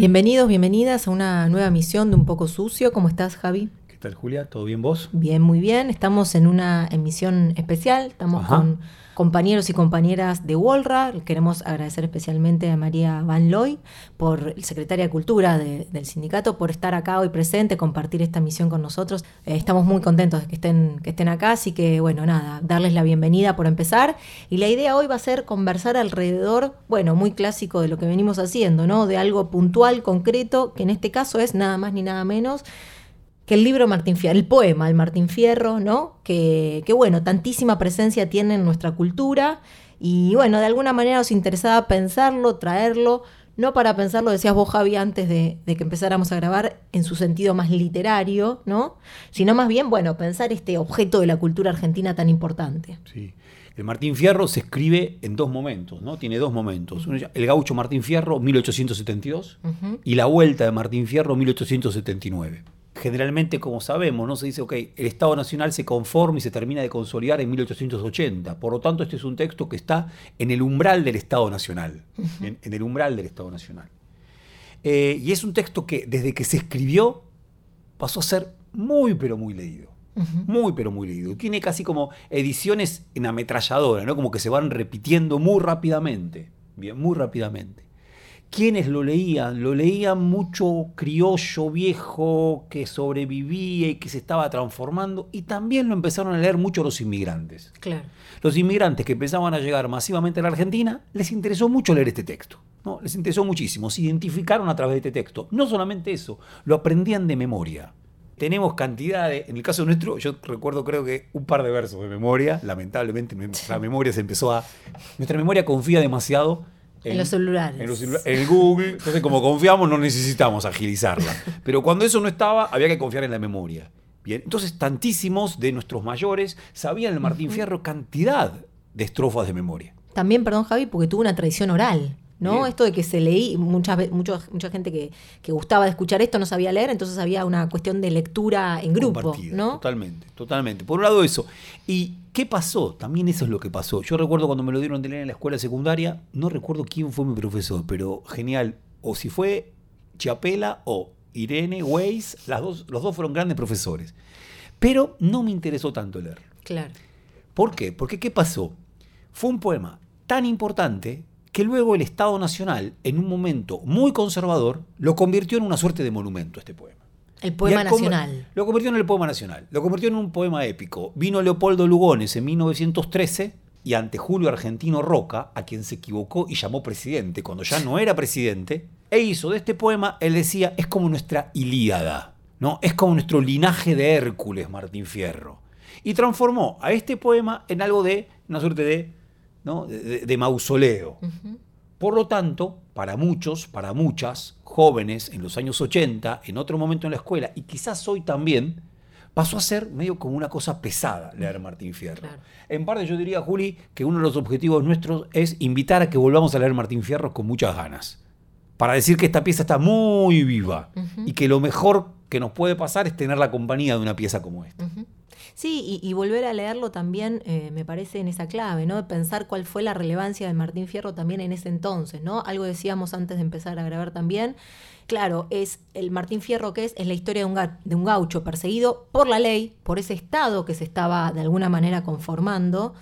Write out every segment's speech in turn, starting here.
Bienvenidos, bienvenidas a una nueva misión de Un poco sucio. ¿Cómo estás, Javi? ¿Qué tal, Julia? ¿Todo bien vos? Bien, muy bien. Estamos en una emisión especial. Estamos Ajá. con compañeros y compañeras de Wolra. Queremos agradecer especialmente a María Van Loy, por secretaria de Cultura de- del sindicato, por estar acá hoy presente, compartir esta misión con nosotros. Eh, estamos muy contentos de que estén, que estén acá, así que bueno, nada, darles la bienvenida por empezar. Y la idea hoy va a ser conversar alrededor, bueno, muy clásico de lo que venimos haciendo, ¿no? De algo puntual, concreto, que en este caso es nada más ni nada menos que el libro Martín Fierro, el poema El Martín Fierro, ¿no? Que, que, bueno, tantísima presencia tiene en nuestra cultura y bueno, de alguna manera nos interesaba pensarlo, traerlo, no para pensarlo, decías vos Javi antes de, de que empezáramos a grabar en su sentido más literario, ¿no? Sino más bien, bueno, pensar este objeto de la cultura argentina tan importante. Sí. El Martín Fierro se escribe en dos momentos, ¿no? Tiene dos momentos. El gaucho Martín Fierro, 1872, Ujú. y la vuelta de Martín Fierro, 1879. Generalmente, como sabemos, ¿no? se dice, ok, el Estado Nacional se conforma y se termina de consolidar en 1880. Por lo tanto, este es un texto que está en el umbral del Estado Nacional. en, en el umbral del Estado Nacional. Eh, y es un texto que desde que se escribió pasó a ser muy, pero muy leído. Muy, pero muy leído. Tiene casi como ediciones en ametralladora, ¿no? Como que se van repitiendo muy rápidamente. Bien, muy rápidamente. ¿Quiénes lo leían? Lo leían mucho criollo viejo que sobrevivía y que se estaba transformando. Y también lo empezaron a leer mucho los inmigrantes. Claro. Los inmigrantes que empezaban a llegar masivamente a la Argentina, les interesó mucho leer este texto. ¿no? Les interesó muchísimo. Se identificaron a través de este texto. No solamente eso, lo aprendían de memoria. Tenemos cantidades, en el caso nuestro, yo recuerdo creo que un par de versos de memoria, lamentablemente nuestra memoria se empezó a... Nuestra memoria confía demasiado En los celulares. En, los celula- en el Google, entonces como confiamos no necesitamos agilizarla. Pero cuando eso no estaba, había que confiar en la memoria. Bien, entonces tantísimos de nuestros mayores sabían el Martín Fierro cantidad de estrofas de memoria. También, perdón Javi, porque tuvo una tradición oral, ¿no? Bien. Esto de que se leí, muchas ve- mucho- mucha gente que, que gustaba de escuchar esto no sabía leer, entonces había una cuestión de lectura en grupo, Compartida, ¿no? Totalmente, totalmente. Por un lado eso. ¿Y qué pasó? También eso es lo que pasó. Yo recuerdo cuando me lo dieron de leer en la escuela secundaria, no recuerdo quién fue mi profesor, pero genial. O si fue Chiapela o Irene Weiss, las dos, los dos fueron grandes profesores. Pero no me interesó tanto leer. Claro. ¿Por qué? Porque ¿qué pasó? Fue un poema tan importante que luego el Estado Nacional, en un momento muy conservador, lo convirtió en una suerte de monumento este poema. El poema nacional. Lo convirtió en el poema nacional. Lo convirtió en un poema épico. Vino Leopoldo Lugones en 1913 y ante Julio Argentino Roca, a quien se equivocó y llamó presidente cuando ya no era presidente, e hizo de este poema, él decía, es como nuestra Ilíada, ¿no? Es como nuestro linaje de Hércules, Martín Fierro. Y transformó a este poema en algo de, una suerte de, ¿no? de, mausoleo. Por lo tanto, para muchos, para muchas jóvenes en los años 80, en otro momento en la escuela, y quizás hoy también, pasó a ser medio como una cosa pesada leer Martín Fierro. Claro. En parte yo diría, Juli, que uno de los objetivos nuestros es invitar a que volvamos a leer Martín Fierro con muchas ganas. Para decir que esta pieza está muy viva y que lo mejor que nos puede pasar es tener la compañía de una pieza como esta. Sí, y, volver a leerlo también eh, me parece en esa clave, ¿no? Pensar cuál fue la relevancia de Martín Fierro también en ese entonces, ¿no? Algo decíamos antes de empezar a grabar también. Claro, es el Martín Fierro que es, es la historia de un, de un gaucho perseguido por la ley, por ese estado que se estaba de alguna manera conformando,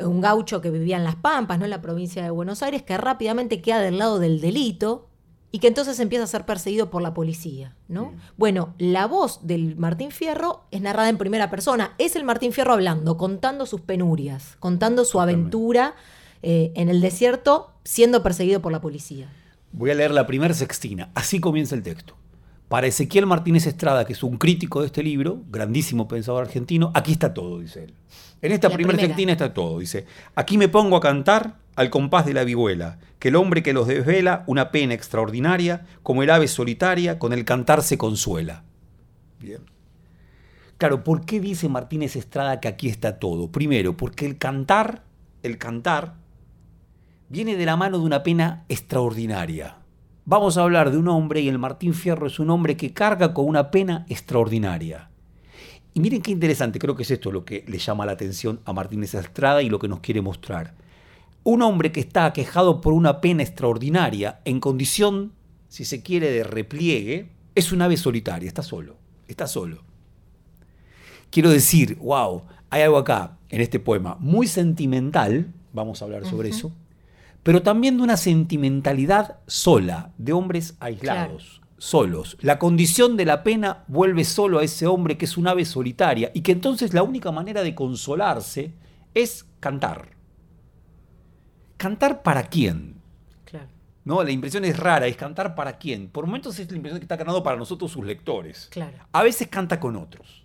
un gaucho que vivía en Las Pampas, ¿no? En la provincia de Buenos Aires, que rápidamente queda del lado del delito, y que entonces empieza a ser perseguido por la policía, ¿no? Bueno, la voz del Martín Fierro es narrada en primera persona. Es el Martín Fierro hablando, contando sus penurias, contando su aventura eh, en el desierto siendo perseguido por la policía. Voy a leer la primera sextina. Así comienza el texto. Para Ezequiel Martínez Estrada, que es un crítico de este libro, grandísimo pensador argentino, aquí está todo, dice él. En esta primera primera. sectina está todo, dice. Aquí me pongo a cantar al compás de la vihuela, que el hombre que los desvela una pena extraordinaria, como el ave solitaria, con el cantar se consuela. Bien. Claro, ¿por qué dice Martínez Estrada que aquí está todo? Primero, porque el cantar, el cantar, viene de la mano de una pena extraordinaria. Vamos a hablar de un hombre y el Martín Fierro es un hombre que carga con una pena extraordinaria. Y miren qué interesante, creo que es esto lo que le llama la atención a Martínez Estrada y lo que nos quiere mostrar. Un hombre que está aquejado por una pena extraordinaria en condición, si se quiere, de repliegue, es un ave solitaria, está solo, está solo. Quiero decir, wow, hay algo acá en este poema muy sentimental, vamos a hablar sobre eso, pero también de una sentimentalidad sola, de hombres aislados, solos. La condición de la pena vuelve solo a ese hombre que es un ave solitaria y que entonces la única manera de consolarse es cantar. ¿Cantar para quién? Claro. ¿No? La impresión es rara, es cantar para quién. Por momentos es la impresión que está cantando para nosotros sus lectores. Claro. A veces canta con otros.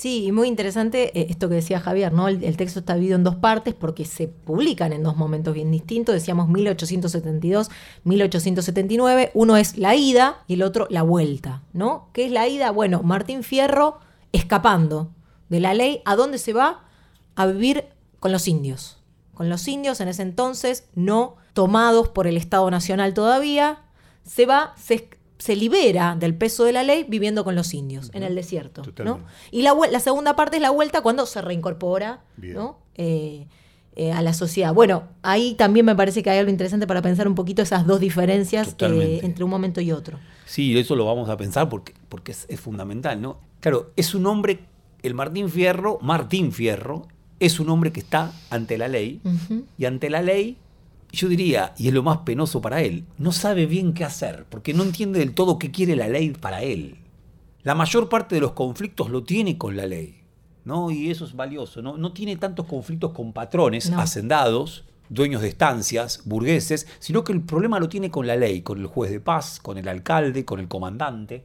Sí, y muy interesante eh, esto que decía Javier, ¿no? El, texto está dividido en dos partes porque se publican en dos momentos bien distintos. Decíamos 1872, 1879. Uno es la ida y el otro la vuelta, ¿no? ¿Qué es la ida? Bueno, Martín Fierro escapando de la ley. ¿A dónde se va? A vivir con los indios. Con los indios en ese entonces, no tomados por el Estado Nacional todavía. Se va, se, se libera del peso de la ley viviendo con los indios en el desierto. ¿no? Y la, la segunda parte es la vuelta cuando se reincorpora. ¿no? Eh, eh, a la sociedad. Bueno, ahí también me parece que hay algo interesante para pensar un poquito esas dos diferencias eh, entre un momento y otro. Sí, eso lo vamos a pensar porque, porque es, es fundamental, ¿no? Claro, es un hombre, el Martín Fierro, Martín Fierro, es un hombre que está ante la ley y ante la ley, yo diría, y es lo más penoso para él, no sabe bien qué hacer, porque no entiende del todo qué quiere la ley para él. La mayor parte de los conflictos lo tiene con la ley, ¿no? Y eso es valioso, ¿no? No tiene tantos conflictos con patrones, No. hacendados, dueños de estancias, burgueses, sino que el problema lo tiene con la ley, con el juez de paz, con el alcalde, con el comandante.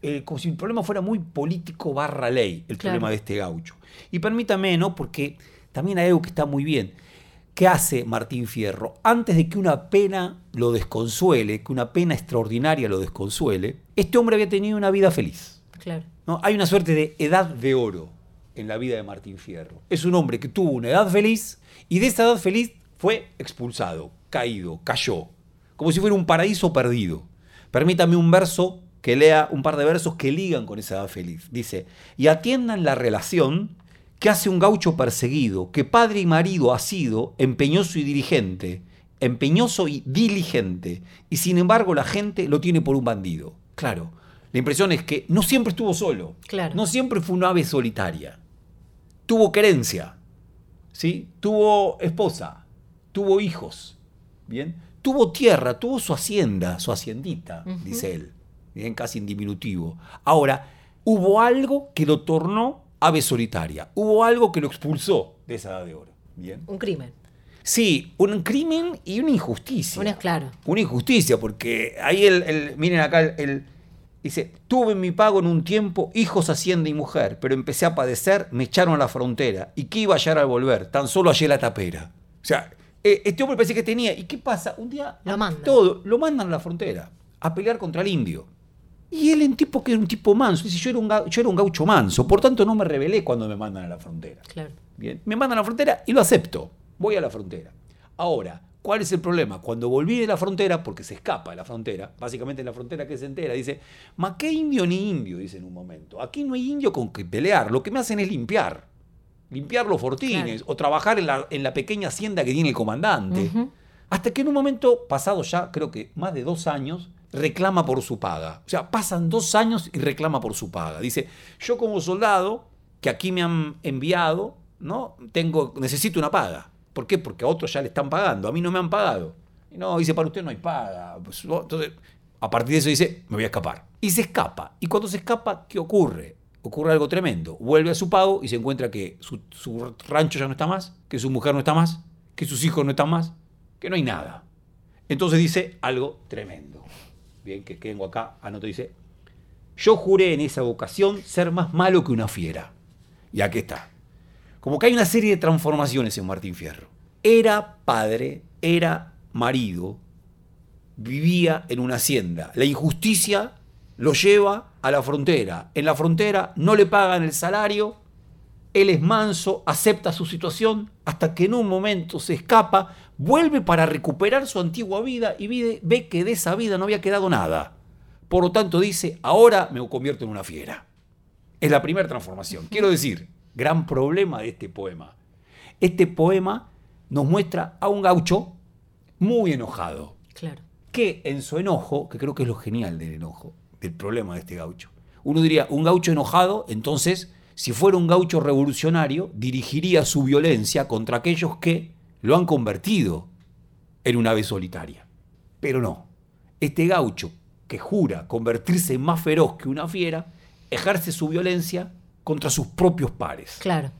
Eh, como si el problema fuera muy político barra ley, el Claro. problema de este gaucho. Y permítame, ¿no? Porque también hay algo que está muy bien. ¿Qué hace Martín Fierro? Antes de que una pena lo desconsuele, que una pena extraordinaria lo desconsuele, este hombre había tenido una vida feliz. Claro. ¿no? Hay una suerte de edad de oro en la vida de Martín Fierro. Es un hombre que tuvo una edad feliz y de esa edad feliz fue expulsado, caído, cayó, como si fuera un paraíso perdido. Permítame un verso que lea un par de versos que ligan con esa edad feliz. Dice, y atiendan la relación que hace un gaucho perseguido, que padre y marido ha sido empeñoso y dirigente, empeñoso y diligente, y sin embargo la gente lo tiene por un bandido. Claro, la impresión es que no siempre estuvo solo, Claro. no siempre fue un ave solitaria, tuvo querencia, ¿sí? tuvo esposa, tuvo hijos, ¿bien? tuvo tierra, tuvo su hacienda, su haciendita, dice él, bien, casi en diminutivo. Ahora, hubo algo que lo tornó ave solitaria, hubo algo que lo expulsó de esa edad de oro. Bien. Un crimen. Sí, un crimen y una injusticia. Una- claro. Una injusticia, porque ahí el, el- miren acá, el, el- dice, tuve en mi pago en un tiempo hijos, hacienda y mujer, pero empecé a padecer, me echaron a la frontera, y que iba a hallar al volver, tan solo hallé la tapera. O sea, eh, este hombre parece que tenía, ¿y qué pasa? Un día Lo mandan. todo, lo mandan a la frontera, a pelear contra el indio. Y él, un tipo que era un tipo manso, dice, yo era un, yo era un gaucho manso, por tanto no me rebelé cuando me mandan a la frontera. Claro. Bien, me mandan a la frontera y lo acepto. Voy a la frontera. Ahora, ¿cuál es el problema? Cuando volví de la frontera, porque se escapa de la frontera, básicamente en la frontera que se entera, dice, ma qué indio ni indio, dice en un momento. Aquí no hay indio con que pelear, lo que me hacen es limpiar. Limpiar los fortines Claro. o trabajar en la, en la pequeña hacienda que tiene el comandante. Hasta que en un momento, pasado ya creo que más de dos años, reclama por su paga. O sea, pasan dos años y reclama por su paga. Dice, yo como soldado, que aquí me han enviado, ¿no? Tengo, necesito una paga. ¿Por qué? Porque a otros ya le están pagando, a mí no me han pagado. Y no, dice, para usted no hay paga. Pues, Entonces, a partir de eso dice, me voy a escapar. Y se escapa. Y cuando se escapa, ¿qué ocurre? Ocurre algo tremendo. Vuelve a su pago y se encuentra que su rancho ya no está más, que su mujer no está más, que sus hijos no están más, que no hay nada. Entonces dice algo tremendo. Bien, que vengo acá, anoto, dice, yo juré en esa ocasión ser más malo que una fiera. Y aquí está. Como que hay una serie de transformaciones en Martín Fierro. Era padre, era marido, vivía en una hacienda. La injusticia lo lleva a la frontera. En la frontera no le pagan el salario, él es manso, acepta su situación, hasta que en un momento se escapa, vuelve para recuperar su antigua vida y ve que de esa vida no había quedado nada. Por lo tanto dice, ahora me convierto en una fiera. Es la primera transformación. Quiero decir, gran problema de este poema. Este poema nos muestra a un gaucho muy enojado. Claro. Que en su enojo, que creo que es lo genial del enojo, del problema de este gaucho. Uno diría, un gaucho enojado, entonces, si fuera un gaucho revolucionario, dirigiría su violencia contra aquellos que lo han convertido en una ave solitaria. Pero no, este gaucho que jura convertirse en más feroz que una fiera, ejerce su violencia contra sus propios pares. Claro.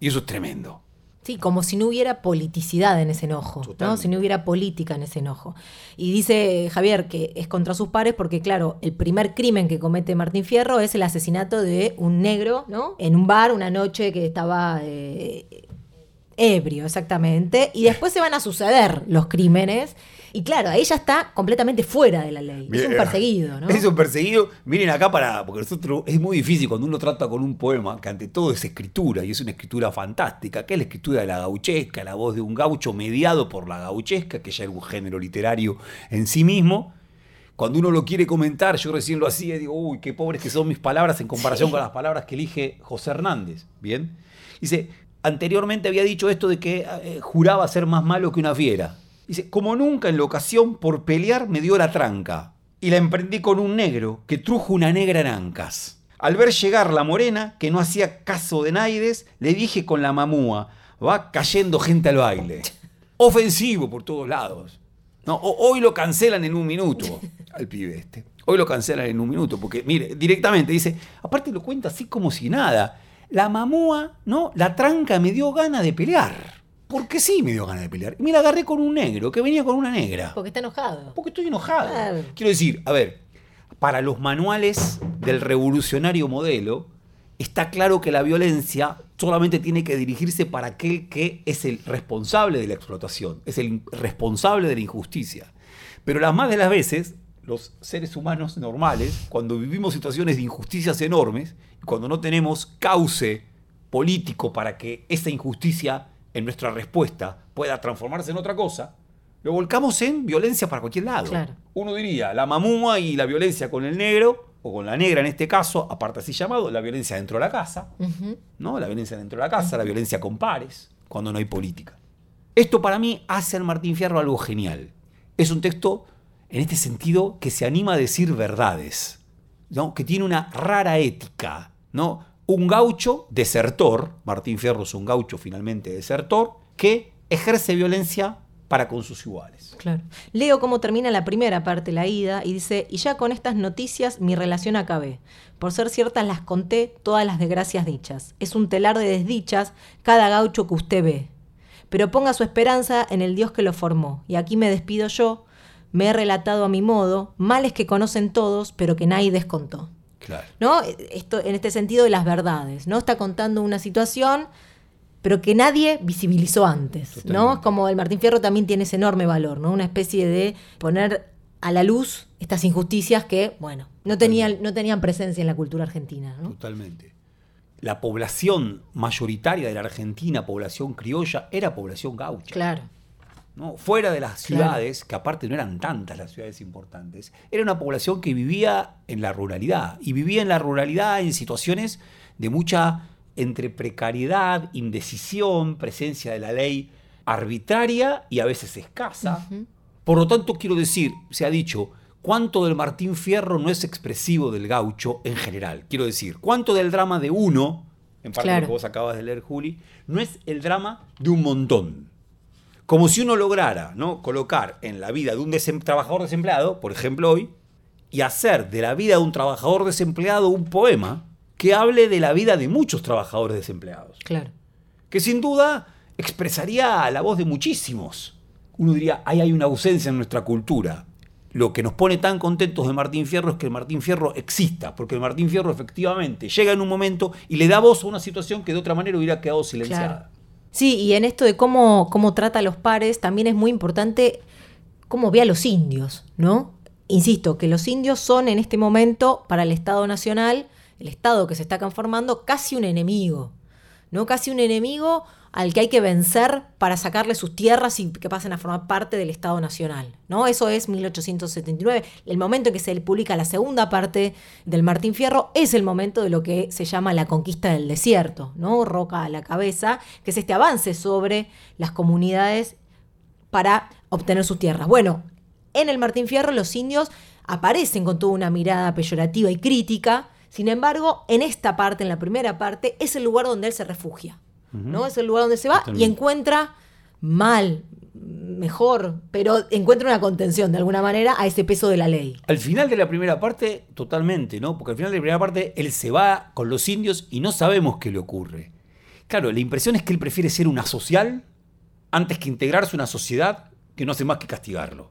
Y eso es tremendo. Sí, como si no hubiera politicidad en ese enojo, ¿no? si no hubiera política en ese enojo. Y dice Javier que es contra sus pares porque, claro, el primer crimen que comete Martín Fierro es el asesinato de un negro ¿no? en un bar una noche que estaba eh, ebrio, exactamente. Y después se van a suceder los crímenes y claro, ella está completamente fuera de la ley. Es un perseguido, ¿no? Es un perseguido. Miren acá para. Porque nosotros es muy difícil cuando uno trata con un poema, que ante todo es escritura, y es una escritura fantástica, que es la escritura de la gauchesca, la voz de un gaucho mediado por la gauchesca, que ya es un género literario en sí mismo. Cuando uno lo quiere comentar, yo recién lo hacía y digo, uy, qué pobres que son mis palabras en comparación con las palabras que elige José Hernández. Bien. Dice, anteriormente había dicho esto de que eh, juraba ser más malo que una fiera. Dice, como nunca en la ocasión por pelear me dio la tranca, y la emprendí con un negro que trujo una negra en ancas. Al ver llegar la morena, que no hacía caso de Naides, le dije con la mamúa, va cayendo gente al baile. Ofensivo por todos lados. No, hoy lo cancelan en un minuto al pibe este. Hoy lo cancelan en un minuto, porque mire, directamente dice, aparte lo cuenta así como si nada. La mamúa, ¿no? La tranca me dio gana de pelear. Porque sí me dio ganas de pelear. Y me la agarré con un negro, que venía con una negra. Porque está enojado. Porque estoy enojado. Quiero decir, a ver, para los manuales del revolucionario modelo, está claro que la violencia solamente tiene que dirigirse para aquel que es el responsable de la explotación, es el responsable de la injusticia. Pero las más de las veces, los seres humanos normales, cuando vivimos situaciones de injusticias enormes, cuando no tenemos cauce político para que esa injusticia en nuestra respuesta pueda transformarse en otra cosa, lo volcamos en violencia para cualquier lado. Uno diría, la mamúa y la violencia con el negro, o con la negra en este caso, aparte así llamado, la violencia dentro de la casa, ¿no? La violencia dentro de la casa, la violencia con pares, cuando no hay política. Esto para mí hace al Martín Fierro algo genial. Es un texto, en este sentido, que se anima a decir verdades, ¿no? que tiene una rara ética, ¿no? un gaucho desertor, Martín Fierro es un gaucho finalmente desertor, que ejerce violencia para con sus iguales. Claro. Leo cómo termina la primera parte, la ida, y dice, y ya con estas noticias mi relación acabé. Por ser ciertas las conté todas las desgracias dichas. Es un telar de desdichas cada gaucho que usted ve. Pero ponga su esperanza en el Dios que lo formó. Y aquí me despido yo, me he relatado a mi modo, males que conocen todos, pero que nadie descontó. ¿No? Esto, en este sentido de las verdades, ¿no? Está contando una situación, pero que nadie visibilizó antes, ¿no? Como el Martín Fierro también tiene ese enorme valor, ¿no? Una especie de poner a la luz estas injusticias que, bueno, no tenían, no tenían presencia en la cultura argentina, Totalmente. La población mayoritaria de la Argentina, población criolla, era población gaucha. Claro. ¿No? fuera de las ciudades, que aparte no eran tantas las ciudades importantes, era una población que vivía en la ruralidad y vivía en la ruralidad en situaciones de mucha entre precariedad, indecisión, presencia de la ley arbitraria y a veces escasa. Por lo tanto, quiero decir, se ha dicho, cuánto del Martín Fierro no es expresivo del gaucho en general. Quiero decir, cuánto del drama de uno, en parte de lo que vos acabas de leer, Juli, no es el drama de un montón. Como si uno lograra ¿no? colocar en la vida de un trabajador desempleado, por ejemplo hoy, y hacer de la vida de un trabajador desempleado un poema que hable de la vida de muchos trabajadores desempleados. Claro. Que sin duda expresaría la voz de muchísimos. Uno diría, ahí hay una ausencia en nuestra cultura. lo que nos pone tan contentos de Martín Fierro es que el Martín Fierro exista, porque el Martín Fierro efectivamente llega en un momento y le da voz a una situación que de otra manera hubiera quedado silenciada. Sí, y en esto de cómo, cómo trata a los pares, también es muy importante cómo ve a los indios, ¿no? Insisto, que los indios son en este momento para el Estado Nacional, el Estado que se está conformando, casi un enemigo, ¿no? Casi un enemigo al que hay que vencer para sacarle sus tierras y que pasen a formar parte del Estado Nacional. ¿no? Eso es 1879. El momento en que se publica la segunda parte del Martín Fierro es el momento de lo que se llama la conquista del desierto, ¿no? Roca a la cabeza, que es este avance sobre las comunidades para obtener sus tierras. Bueno, en el Martín Fierro los indios aparecen con toda una mirada peyorativa y crítica, sin embargo, en esta parte, en la primera parte, es el lugar donde él se refugia. ¿No? Es el lugar donde se va y encuentra mal, mejor, pero encuentra una contención de alguna manera a ese peso de la ley. Al final de la primera parte, totalmente, ¿no? Porque al final de la primera parte él se va con los indios y no sabemos qué le ocurre. Claro, la impresión es que él prefiere ser una social antes que integrarse a una sociedad que no hace más que castigarlo.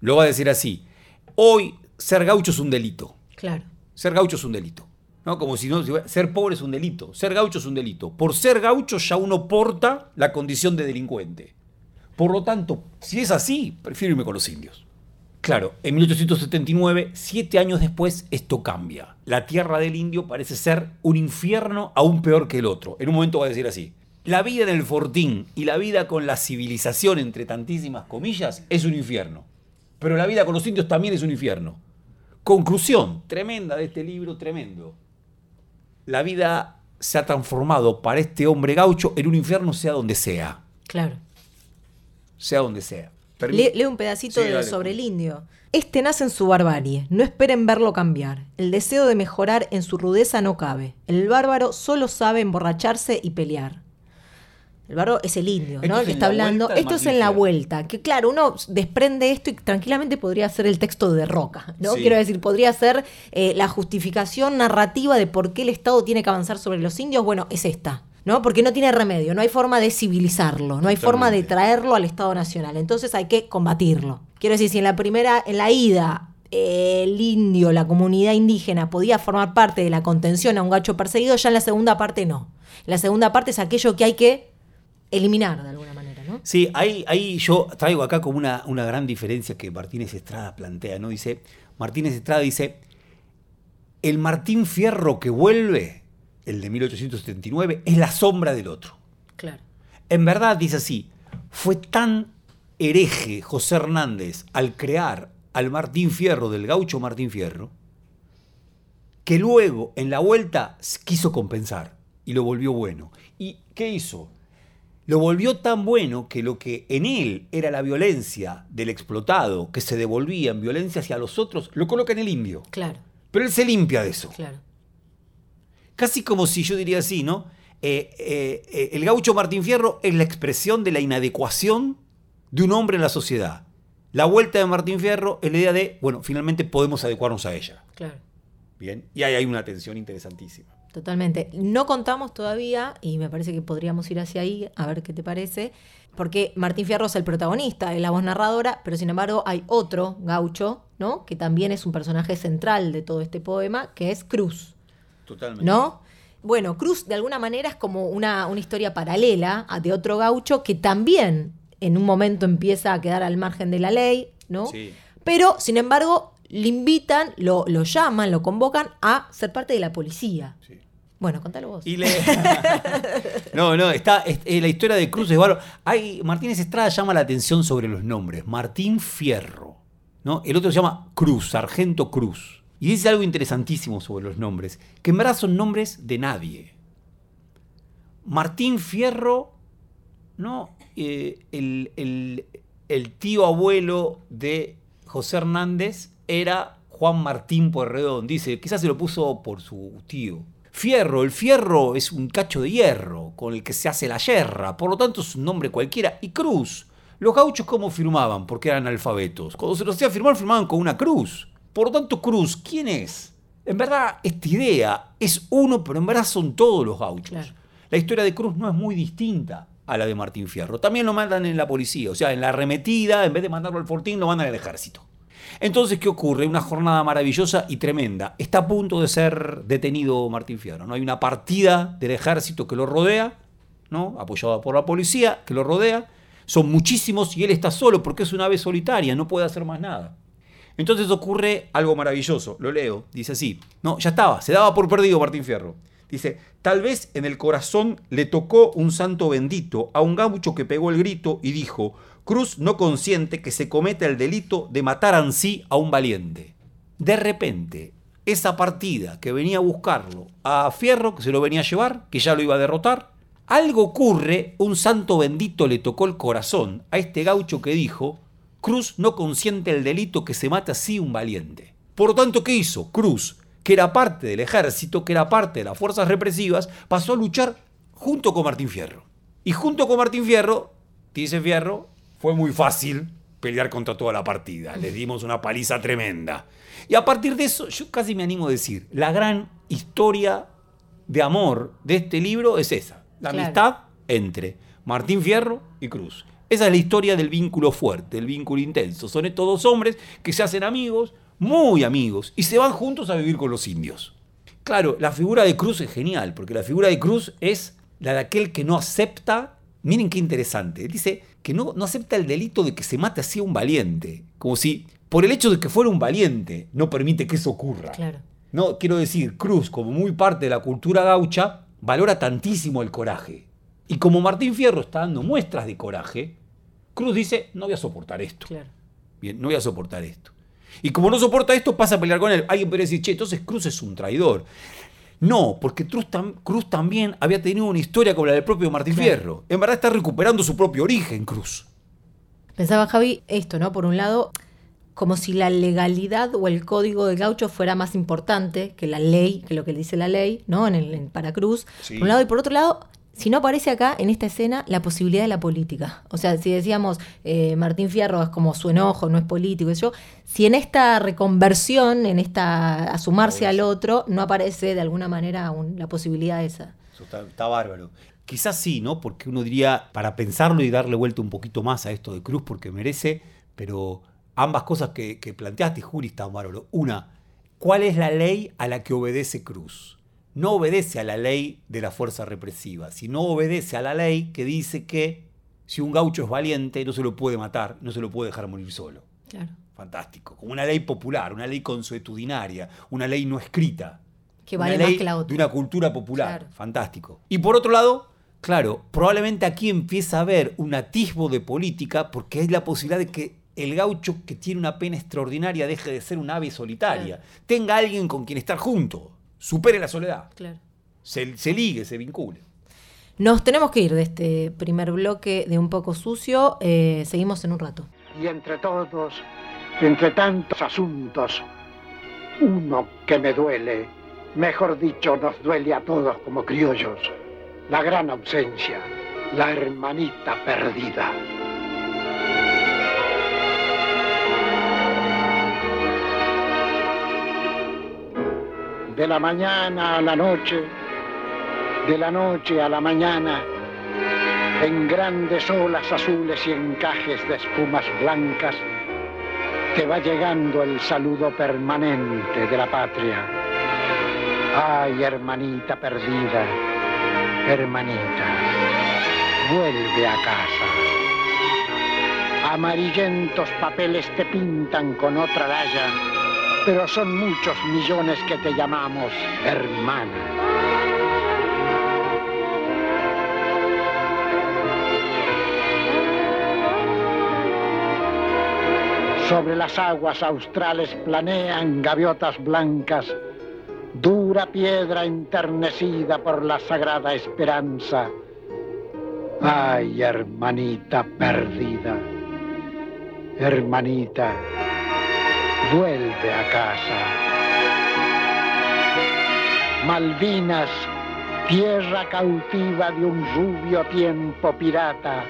Lo va a decir así. Hoy ser gaucho es un delito. Claro. Ser gaucho es un delito. Como si no, ser pobre es un delito, ser gaucho es un delito. Por ser gaucho ya uno porta la condición de delincuente. Por lo tanto, si es así, prefiero irme con los indios. Claro, en 1879, siete años después, esto cambia. La tierra del indio parece ser un infierno aún peor que el otro. En un momento va a decir así. La vida en el fortín y la vida con la civilización, entre tantísimas comillas, es un infierno. Pero la vida con los indios también es un infierno. Conclusión tremenda de este libro, tremendo la vida se ha transformado para este hombre gaucho en un infierno, sea donde sea. Claro. Sea donde sea. Leo un pedacito sobre el indio. Este nace en su barbarie, no esperen verlo cambiar. El deseo de mejorar en su rudeza no cabe. El bárbaro solo sabe emborracharse y pelear. El barro es el indio, ¿no? El que está hablando. Esto es en la vuelta. Que claro, uno desprende esto y tranquilamente podría ser el texto de Roca, ¿no? Quiero decir, podría ser eh, la justificación narrativa de por qué el Estado tiene que avanzar sobre los indios. Bueno, es esta. ¿no? Porque no tiene remedio, no hay forma de civilizarlo, no hay forma de traerlo al Estado Nacional. Entonces hay que combatirlo. Quiero decir, si en la primera, en la ida, el indio, la comunidad indígena podía formar parte de la contención a un gacho perseguido, ya en la segunda parte no. La segunda parte es aquello que hay que eliminar de alguna manera, ¿no? Sí, ahí, ahí yo traigo acá como una, una gran diferencia que Martínez Estrada plantea, ¿no? Dice, Martínez Estrada dice, el Martín Fierro que vuelve, el de 1879, es la sombra del otro. Claro. En verdad, dice así, fue tan hereje José Hernández al crear al Martín Fierro, del gaucho Martín Fierro, que luego en la vuelta quiso compensar y lo volvió bueno. ¿Y qué hizo? Lo volvió tan bueno que lo que en él era la violencia del explotado, que se devolvía en violencia hacia los otros, lo coloca en el indio. Claro. Pero él se limpia de eso. Claro. Casi como si yo diría así, ¿no? Eh, eh, eh, el gaucho Martín Fierro es la expresión de la inadecuación de un hombre en la sociedad. La vuelta de Martín Fierro es la idea de, bueno, finalmente podemos adecuarnos a ella. Claro. Bien, y ahí hay una tensión interesantísima. Totalmente. No contamos todavía, y me parece que podríamos ir hacia ahí, a ver qué te parece, porque Martín Fierro es el protagonista, es la voz narradora, pero sin embargo hay otro gaucho, ¿no? Que también es un personaje central de todo este poema, que es Cruz. Totalmente. ¿No? Bueno, Cruz de alguna manera es como una, una historia paralela de otro gaucho que también en un momento empieza a quedar al margen de la ley, ¿no? Sí. Pero, sin embargo, le invitan, lo, lo llaman, lo convocan a ser parte de la policía. Sí. Bueno, contalo vos. no, no, está la historia de Cruz es Hay, Martínez Estrada llama la atención sobre los nombres. Martín Fierro. ¿no? El otro se llama Cruz, Sargento Cruz. Y dice algo interesantísimo sobre los nombres, que en verdad son nombres de nadie. Martín Fierro, ¿no? Eh, el, el tío abuelo de José Hernández era Juan Martín Puerredón. Dice, quizás se lo puso por su tío. Fierro, el fierro es un cacho de hierro con el que se hace la yerra, por lo tanto es un nombre cualquiera. Y cruz, los gauchos cómo firmaban, porque eran alfabetos. Cuando se los hacía firmar, firmaban con una cruz. Por lo tanto, cruz, ¿quién es? En verdad, esta idea es uno, pero en verdad son todos los gauchos. La historia de Cruz no es muy distinta a la de Martín Fierro. También lo mandan en la policía, o sea, en la arremetida, en vez de mandarlo al fortín, lo mandan al ejército. Entonces, ¿qué ocurre? Una jornada maravillosa y tremenda. Está a punto de ser detenido Martín Fierro. ¿no? Hay una partida del ejército que lo rodea, ¿no? apoyada por la policía, que lo rodea. Son muchísimos y él está solo porque es una ave solitaria, no puede hacer más nada. Entonces ocurre algo maravilloso, lo leo, dice así, no, ya estaba, se daba por perdido Martín Fierro. Dice, tal vez en el corazón le tocó un santo bendito a un gaucho que pegó el grito y dijo, Cruz no consiente que se cometa el delito de matar ansí a un valiente. De repente, esa partida que venía a buscarlo a Fierro, que se lo venía a llevar, que ya lo iba a derrotar, algo ocurre, un santo bendito le tocó el corazón a este gaucho que dijo, Cruz no consiente el delito que se mata así un valiente. Por lo tanto, ¿qué hizo? Cruz, que era parte del ejército, que era parte de las fuerzas represivas, pasó a luchar junto con Martín Fierro. Y junto con Martín Fierro, dice Fierro, fue muy fácil pelear contra toda la partida. Le dimos una paliza tremenda. Y a partir de eso, yo casi me animo a decir, la gran historia de amor de este libro es esa. La amistad entre Martín Fierro y Cruz. Esa es la historia del vínculo fuerte, el vínculo intenso. Son estos dos hombres que se hacen amigos, muy amigos, y se van juntos a vivir con los indios. Claro, la figura de Cruz es genial, porque la figura de Cruz es la de aquel que no acepta, miren qué interesante, dice que no, no acepta el delito de que se mate así a un valiente, como si por el hecho de que fuera un valiente no permite que eso ocurra. Claro. No, quiero decir, Cruz, como muy parte de la cultura gaucha, valora tantísimo el coraje. Y como Martín Fierro está dando muestras de coraje, Cruz dice, no voy a soportar esto. Claro. Bien, no voy a soportar esto. Y como no soporta esto, pasa a pelear con él. Alguien puede decir, che, entonces Cruz es un traidor. No, porque Cruz, Cruz también había tenido una historia como la del propio Martín Fierro. En verdad está recuperando su propio origen, Cruz. Pensaba Javi esto, ¿no? Por un lado, como si la legalidad o el código de gaucho fuera más importante que la ley, que lo que dice la ley, ¿no? En el en para Cruz. Por un lado, y por otro lado, si no aparece acá en esta escena la posibilidad de la política. O sea, si decíamos eh, Martín Fierro es como su enojo, no es político, yo, si en esta reconversión, en esta asumarse al otro, no aparece de alguna manera la posibilidad esa. Eso está, bárbaro. Quizás sí, ¿no? Porque uno diría, para pensarlo y darle vuelta un poquito más a esto de Cruz, porque merece, pero ambas cosas que, que planteaste, Juli, están bárbaro. Una, ¿cuál es la ley a la que obedece Cruz? No obedece a la ley de la fuerza represiva, sino obedece a la ley que dice que si un gaucho es valiente no se lo puede matar, no se lo puede dejar morir solo. Claro. Fantástico. Como una ley popular, una ley consuetudinaria, una ley no escrita. Que vale una ley más que la otra. De una cultura popular. Fantástico. Y por otro lado, claro, probablemente aquí empieza a haber un atisbo de política porque hay la posibilidad de que el gaucho que tiene una pena extraordinaria deje de ser un ave solitaria. Tenga alguien con quien estar junto supere la soledad. Claro. Se, se ligue, se vincule. Nos tenemos que ir de este primer bloque de Un poco sucio. Eh, seguimos en un rato. Y entre todos, entre tantos asuntos, uno que me duele, mejor dicho, nos duele a todos como criollos, la gran ausencia, la hermanita perdida. De la mañana a la noche, de la noche a la mañana, en grandes olas azules y encajes de espumas blancas, te va llegando el saludo permanente de la patria. Ay, hermanita perdida, hermanita, vuelve a casa. Amarillentos papeles te pintan con otra raya pero son muchos millones que te llamamos hermana. Sobre las aguas australes planean gaviotas blancas, dura piedra enternecida por la sagrada esperanza. Ay, hermanita perdida, hermanita vuelve a casa. Malvinas, tierra cautiva de un rubio tiempo pirata.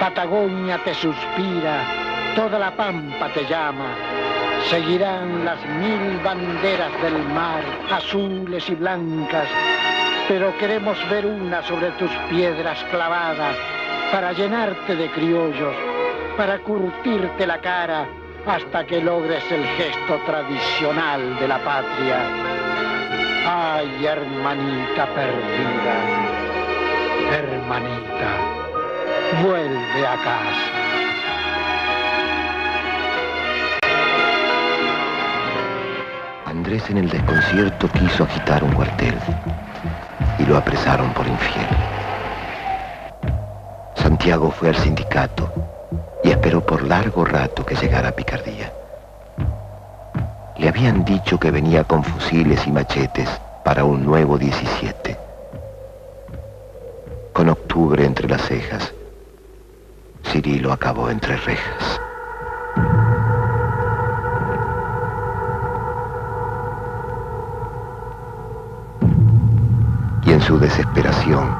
Patagonia te suspira, toda la pampa te llama. Seguirán las mil banderas del mar, azules y blancas, pero queremos ver una sobre tus piedras clavadas para llenarte de criollos, para curtirte la cara hasta que logres el gesto tradicional de la patria. Ay, hermanita perdida, hermanita, vuelve a casa. Andrés en el desconcierto quiso agitar un cuartel y lo apresaron por infiel. Santiago fue al sindicato y esperó por largo rato que llegara Picardía. Le habían dicho que venía con fusiles y machetes para un nuevo 17. Con octubre entre las cejas, Cirilo acabó entre rejas. Y en su desesperación,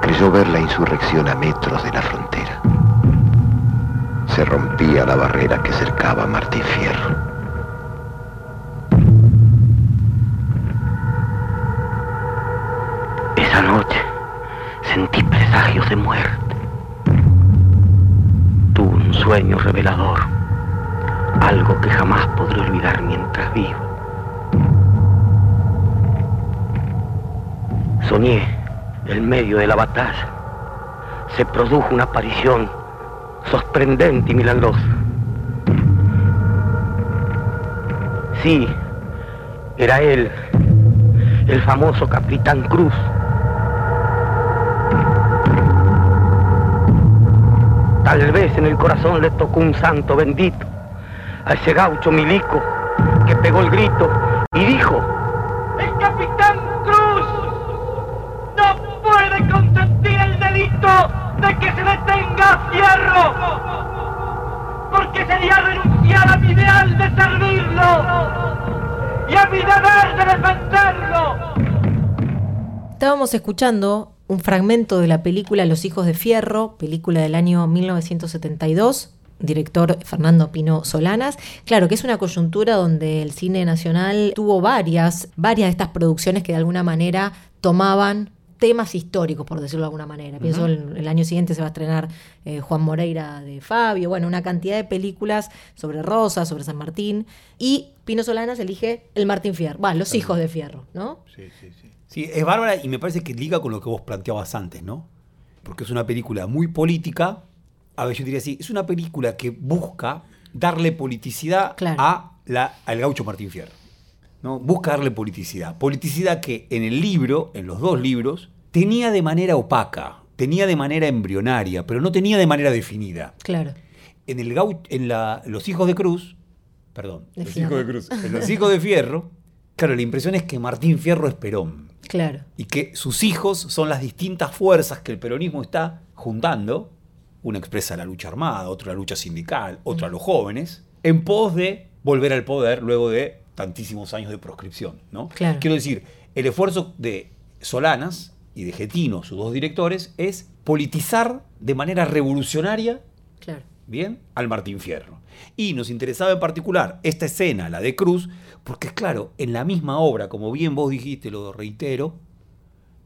creyó ver la insurrección a metros de la frontera. Se rompía la barrera que cercaba Martín Fierro. Esa noche sentí presagios de muerte. Tuve un sueño revelador, algo que jamás podré olvidar mientras vivo. Soñé, en medio de la batalla, se produjo una aparición sorprendente y milagrosa. Sí, era él, el famoso Capitán Cruz. Tal vez en el corazón le tocó un santo bendito a ese gaucho milico que pegó el grito Escuchando un fragmento de la película Los hijos de Fierro, película del año 1972, director Fernando Pino Solanas. Claro que es una coyuntura donde el cine nacional tuvo varias, varias de estas producciones que de alguna manera tomaban temas históricos, por decirlo de alguna manera. Pienso el, el año siguiente se va a estrenar eh, Juan Moreira de Fabio, bueno, una cantidad de películas sobre Rosa, sobre San Martín, y Pino Solanas elige el Martín Fierro, bueno, los hijos de Fierro, ¿no? Sí, sí, sí. Sí, es bárbara y me parece que liga con lo que vos planteabas antes, ¿no? Porque es una película muy política. A ver, yo diría así, es una película que busca darle politicidad Claro. a la, al gaucho Martín Fierro. ¿no? Busca darle politicidad. Politicidad que en el libro, en los dos libros, tenía de manera opaca, tenía de manera embrionaria, pero no tenía de manera definida. Claro. En, el gau- en la- Los Hijos de Cruz, perdón, De Los Fierro. Hijos de Cruz, en Los Hijos de Fierro, claro, la impresión es que Martín Fierro es Perón Claro. y que sus hijos son las distintas fuerzas que el peronismo está juntando, una expresa la lucha armada, otra la lucha sindical, otra los jóvenes, en pos de volver al poder luego de tantísimos años de proscripción. ¿no? Claro. Quiero decir, el esfuerzo de Solanas y de Getino, sus dos directores, es politizar de manera revolucionaria Claro. bien, al Martín Fierro. Y nos interesaba en particular esta escena, la de Cruz, porque claro, en la misma obra, como bien vos dijiste, lo reitero,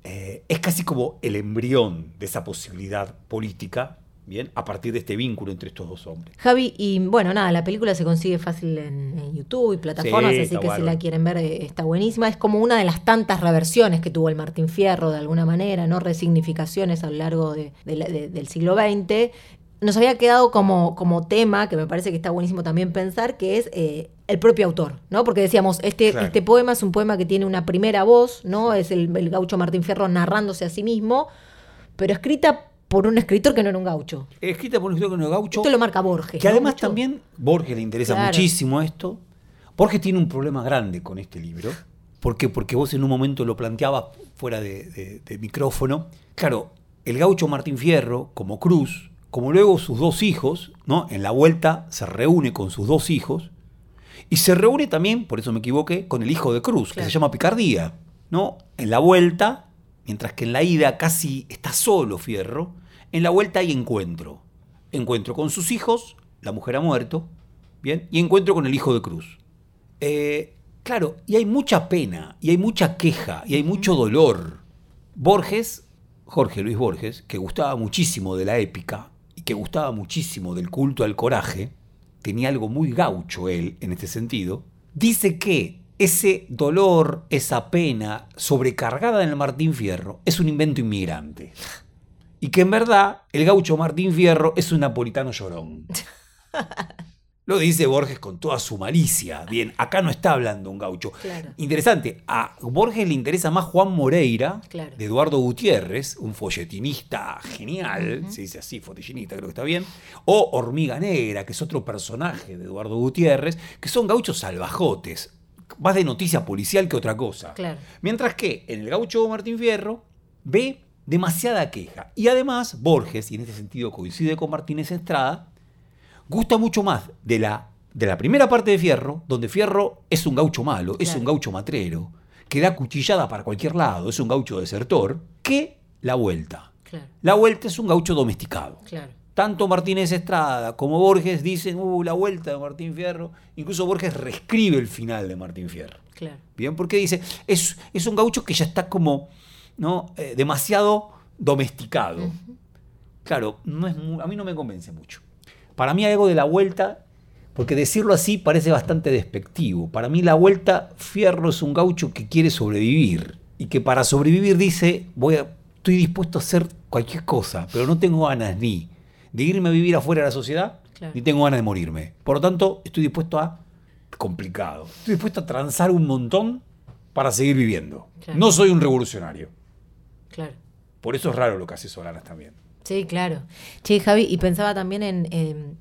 eh, es casi como el embrión de esa posibilidad política, bien, a partir de este vínculo entre estos dos hombres. Javi, y bueno, nada, la película se consigue fácil en, en YouTube y plataformas, Sí, así que si la quieren ver eh, está buenísima. Es como una de las tantas reversiones que tuvo el Martín Fierro de alguna manera, ¿no? Resignificaciones a lo largo de- de la- de- del siglo XX. Nos había quedado como, como tema, que me parece que está buenísimo también pensar, que es eh, el propio autor, ¿no? Porque decíamos, este, Claro. este poema es un poema que tiene una primera voz, ¿no? Es el, el gaucho Martín Fierro narrándose a sí mismo, pero escrita por un escritor que no era un gaucho. Escrita por un escritor que no es gaucho, Esto lo marca Borges. que ¿no? además Mucho. también Borges le interesa Claro. muchísimo esto. Borges tiene un problema grande con este libro. ¿Por qué? Porque vos en un momento lo planteabas fuera de, de- de micrófono. Claro, el gaucho Martín Fierro, como Cruz, como luego sus dos hijos, ¿no? En la vuelta se reúne con sus dos hijos y se reúne también, por eso me equivoqué, con el hijo de Cruz, que se llama Picardía, ¿no? En la vuelta, mientras que en la ida casi está solo Fierro, en la vuelta hay encuentro. Encuentro con sus hijos, la mujer ha muerto, ¿bien? Y encuentro con el hijo de Cruz. Eh, claro, y hay mucha pena, y hay mucha queja, y hay mucho dolor. Borges, Jorge Luis Borges, que gustaba muchísimo de la épica que gustaba muchísimo del culto al coraje, tenía algo muy gaucho él en este sentido, dice que ese dolor, esa pena sobrecargada en el Martín Fierro es un invento inmigrante. Y que en verdad el gaucho Martín Fierro es un napolitano llorón. Lo dice Borges con toda su malicia. Bien, acá no está hablando un gaucho. Claro. Interesante, a Borges le interesa más Juan Moreira, Claro. de Eduardo Gutiérrez, un folletinista genial, se dice así, folletinista, creo que está bien, o Hormiga Negra, que es otro personaje de Eduardo Gutiérrez, que son gauchos salvajotes, más de noticia policial que otra cosa. Claro. Mientras que en el gaucho Martín Fierro ve demasiada queja. Y además, Borges, y en este sentido coincide con Martínez Estrada, gusta mucho más de la, de la primera parte de Fierro, donde Fierro es un gaucho malo, es un gaucho matrero, que da cuchillada para cualquier lado, es un gaucho desertor, que la vuelta. Claro, La vuelta es un gaucho domesticado. claro. Tanto Martínez Estrada como Borges dicen, uh, la vuelta de Martín Fierro. Incluso Borges reescribe el final de Martín Fierro. Claro. Bien, porque dice, es, es un gaucho que ya está como ¿no? Eh, demasiado domesticado. Claro, no es a mí no me convence mucho. Para mí hay algo de la vuelta, porque decirlo así parece bastante despectivo. Para mí la vuelta, Fierro es un gaucho que quiere sobrevivir y que para sobrevivir dice, voy a, estoy dispuesto a hacer cualquier cosa, pero no tengo ganas ni de irme a vivir afuera de la sociedad, Claro. ni tengo ganas de morirme. Por lo tanto, estoy dispuesto a complicado. Estoy dispuesto a transar un montón para seguir viviendo. Claro. No soy un revolucionario. Claro. Por eso es raro lo que hace Solanas también. Sí, claro. Che, Javi, y pensaba también en, en,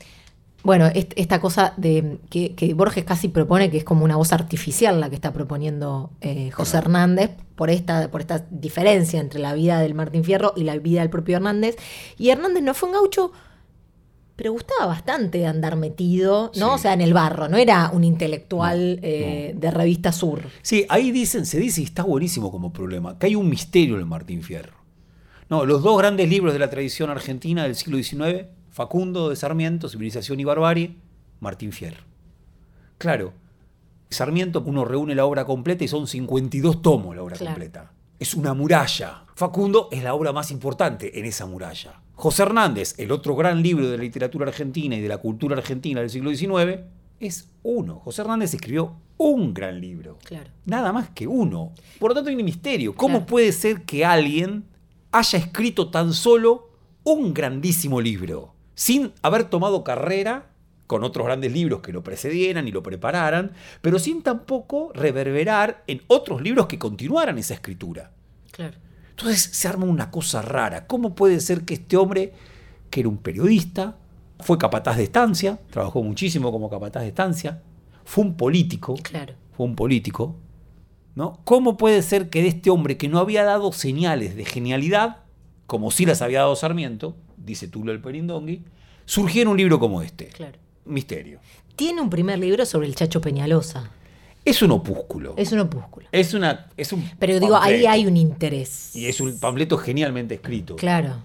bueno, est- esta cosa de que, que Borges casi propone que es como una voz artificial la que está proponiendo eh, José Hernández por esta, por esta diferencia entre la vida del Martín Fierro y la vida del propio Hernández. Y Hernández no fue un gaucho, pero gustaba bastante andar metido, ¿no? Sí. O sea, en el barro, no era un intelectual eh, de revista Sur. Sí, ahí dicen, se dice, y está buenísimo como problema, que hay un misterio en el Martín Fierro. No, los dos grandes libros de la tradición argentina del siglo XIX, Facundo de Sarmiento, Civilización y Barbarie, Martín Fierro. Claro, Sarmiento uno reúne la obra completa y son 52 tomos la obra Claro. completa. Es una muralla. Facundo es la obra más importante en esa muralla. José Hernández, el otro gran libro de la literatura argentina y de la cultura argentina del siglo XIX, es uno. José Hernández escribió un gran libro. Claro. Nada más que uno. Por lo tanto, hay un misterio. ¿Cómo Claro. puede ser que alguien haya escrito tan solo un grandísimo libro sin haber tomado carrera con otros grandes libros que lo precedieran y lo prepararan, pero sin tampoco reverberar en otros libros que continuaran esa escritura? Claro. Entonces se arma una cosa rara. ¿Cómo puede ser que este hombre, que era un periodista, fue capataz de estancia, trabajó muchísimo como capataz de estancia, fue un político, Claro. fue un político, ¿no? ¿Cómo puede ser que de este hombre que no había dado señales de genialidad, como sí las había dado Sarmiento, dice Tulio el Perindongui, surgiera un libro como este? Claro. Misterio. Tiene un primer libro sobre el Chacho Peñalosa. Es un opúsculo. Es un opúsculo. Es una, es un Pero digo, ahí hay un interés. Y es un panfleto genialmente escrito. Claro.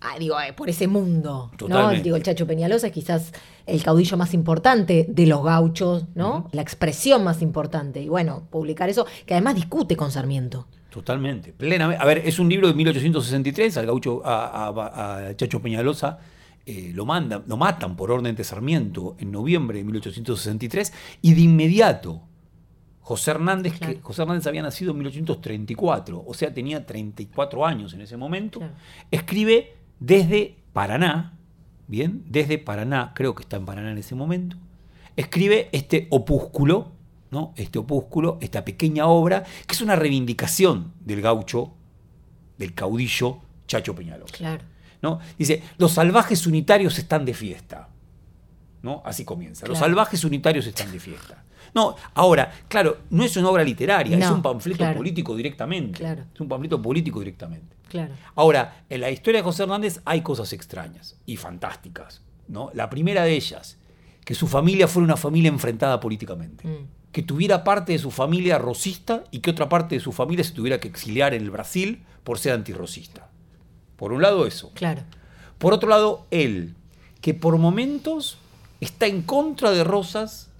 Ah, digo, eh, por ese mundo. ¿no? Digo, el Chacho Peñalosa es quizás el caudillo más importante de los gauchos, ¿no? La expresión más importante. Y bueno, publicar eso, que además discute con Sarmiento. Totalmente, plenamente. A ver, es un libro de 1863, al gaucho, a, a- a Chacho Peñalosa eh, lo mandan, lo matan por orden de Sarmiento en noviembre de 1863 y de inmediato José Hernández, que. José Hernández había nacido en 1834, o sea, tenía 34 años en ese momento, Claro. escribe desde Paraná, bien, desde Paraná, creo que está en Paraná en ese momento, escribe este opúsculo, ¿no? Este opúsculo, esta pequeña obra, que es una reivindicación del gaucho, del caudillo Chacho Peñalosa. Claro. ¿no? Dice, los salvajes unitarios están de fiesta. ¿no? Así comienza. Los salvajes unitarios están de fiesta. No, ahora, claro, no es una obra literaria, es un panfleto claro. político directamente. Claro. Es un panfleto político directamente. Claro. Ahora, en la historia de José Hernández hay cosas extrañas y fantásticas. ¿no? La primera de ellas, que su familia fuera una familia enfrentada políticamente. Mm. Que tuviera parte de su familia rosista y que otra parte de su familia se tuviera que exiliar en el Brasil por ser antirrosista. Por un lado eso. Claro. Por otro lado, él, que por momentos está en contra de Rosas.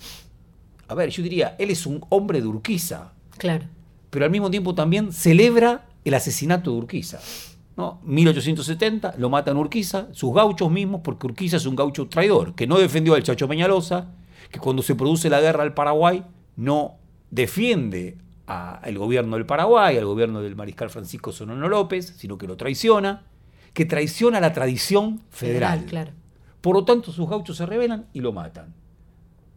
A ver, yo diría, él es un hombre de Urquiza, Claro. pero al mismo tiempo también celebra el asesinato de Urquiza. ¿no? 1870, lo matan Urquiza, sus gauchos mismos, porque Urquiza es un gaucho traidor, que no defendió al Chacho Peñalosa, que cuando se produce la guerra al Paraguay no defiende al gobierno del Paraguay, al gobierno del mariscal Francisco Sonono López, sino que lo traiciona, que traiciona la tradición federal. claro. Por lo tanto, sus gauchos se rebelan y lo matan.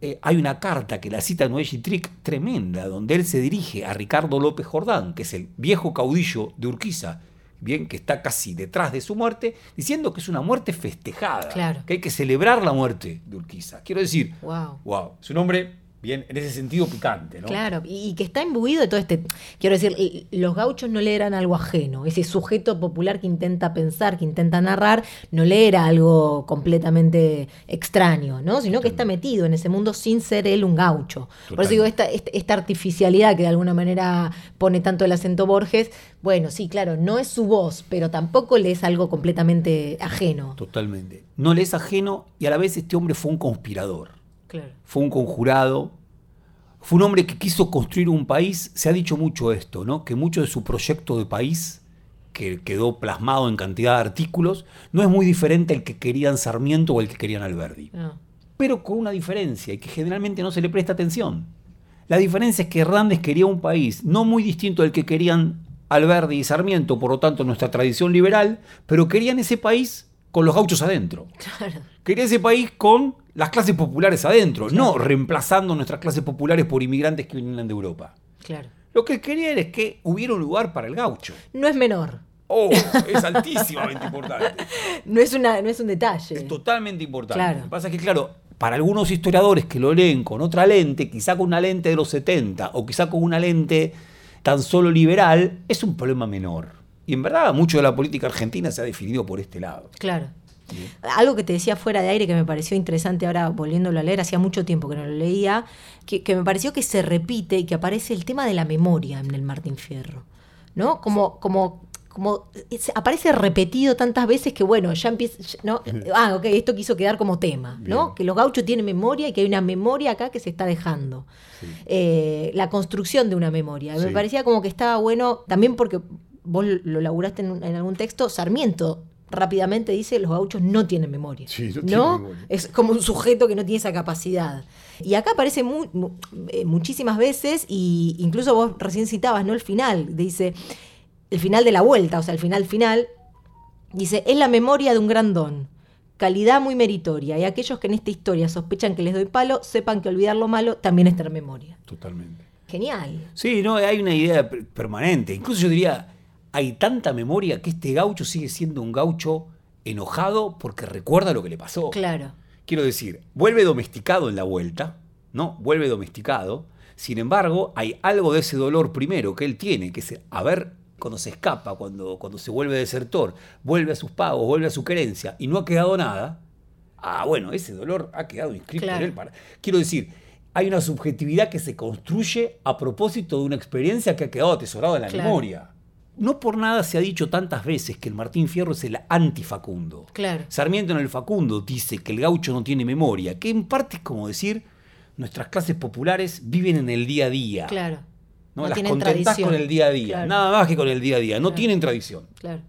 Eh, hay una carta que la cita Noé Trick tremenda, donde él se dirige a Ricardo López Jordán, que es el viejo caudillo de Urquiza, bien que está casi detrás de su muerte, diciendo que es una muerte festejada, Claro. que hay que celebrar la muerte de Urquiza. Quiero decir, Wow. wow, es un hombre bien en ese sentido picante, ¿no? Claro, y que está imbuido de todo este. Quiero decir, los gauchos no le eran algo ajeno. Ese sujeto popular que intenta pensar, que intenta narrar, no le era algo completamente extraño, ¿no? Sino que está metido en ese mundo sin ser él un gaucho. Por eso digo, esta, esta, esta artificialidad que de alguna manera pone tanto el acento Borges, bueno, sí, claro, no es su voz, pero tampoco le es algo completamente ajeno. Totalmente. No le es ajeno y a la vez este hombre fue un conspirador. Claro. fue un conjurado, fue un hombre que quiso construir un país, se ha dicho mucho esto, ¿no? Que mucho de su proyecto de país, que quedó plasmado en cantidad de artículos, no es muy diferente al que querían Sarmiento o el que querían Alberdi. No. Pero con una diferencia y que generalmente no se le presta atención. La diferencia es que Hernández quería un país no muy distinto al que querían Alberdi y Sarmiento, por lo tanto nuestra tradición liberal, pero querían ese país con los gauchos adentro. Claro. Quería ese país con las clases populares adentro, no reemplazando nuestras clases populares por inmigrantes que vinieran de Europa. Claro. Lo que quería era que hubiera un lugar para el gaucho. No es menor. Oh, es altísimamente importante. No es, una, no es un detalle. Es totalmente importante. Claro. Lo que pasa es que, claro, para algunos historiadores que lo leen con otra lente, quizá con una lente de los 70 o quizá con una lente tan solo liberal, es un problema menor. Y en verdad, mucho de la política argentina se ha definido por este lado. Claro. Algo que te decía fuera de aire que me pareció interesante ahora volviéndolo a leer, hacía mucho tiempo que no lo leía, que, que me pareció que se repite y que aparece el tema de la memoria en el Martín Fierro. ¿No? Como, como, como es- aparece repetido tantas veces que bueno, ya empieza. ¿no? Ah, ok, esto quiso quedar como tema, ¿no? Bien. Que los gauchos tienen memoria y que hay una memoria acá que se está dejando. Eh, la construcción de una memoria. Me parecía como que estaba bueno, también porque vos lo laburaste en algún texto, Sarmiento rápidamente dice los gauchos no tienen memoria. Sí, no ¿no? tienen memoria. Es como un sujeto que no tiene esa capacidad. Y acá aparece mu- mu- eh, muchísimas veces, y incluso vos recién citabas, ¿no? El final, dice, el final de la vuelta, o sea, el final final, dice, es la memoria de un gran don, calidad muy meritoria, y aquellos que en esta historia sospechan que les doy palo, sepan que olvidar lo malo también es tener memoria. Totalmente. Genial. Sí, no, hay una idea per- permanente. Incluso yo diría, hay tanta memoria que este gaucho sigue siendo un gaucho enojado porque recuerda lo que le pasó. Claro. Quiero decir, vuelve domesticado en la vuelta, ¿no? Vuelve domesticado. Sin embargo, hay algo de ese dolor primero que él tiene, que es a ver cuando se escapa, cuando, cuando se vuelve desertor, vuelve a sus pagos, vuelve a su querencia y no ha quedado nada. Ah, bueno, ese dolor ha quedado inscrito Claro. en él. Para... Quiero decir, hay una subjetividad que se construye a propósito de una experiencia que ha quedado atesorada en la Claro. memoria. No por nada se ha dicho tantas veces que el Martín Fierro es el antifacundo. Claro. Sarmiento en el Facundo dice que el gaucho no tiene memoria, que en parte es como decir, nuestras clases populares viven en el día a día. Claro. ¿no? No Las contentás tradición. con el día a día, Claro. nada más que con el día a día, no Claro. tienen tradición. Claro.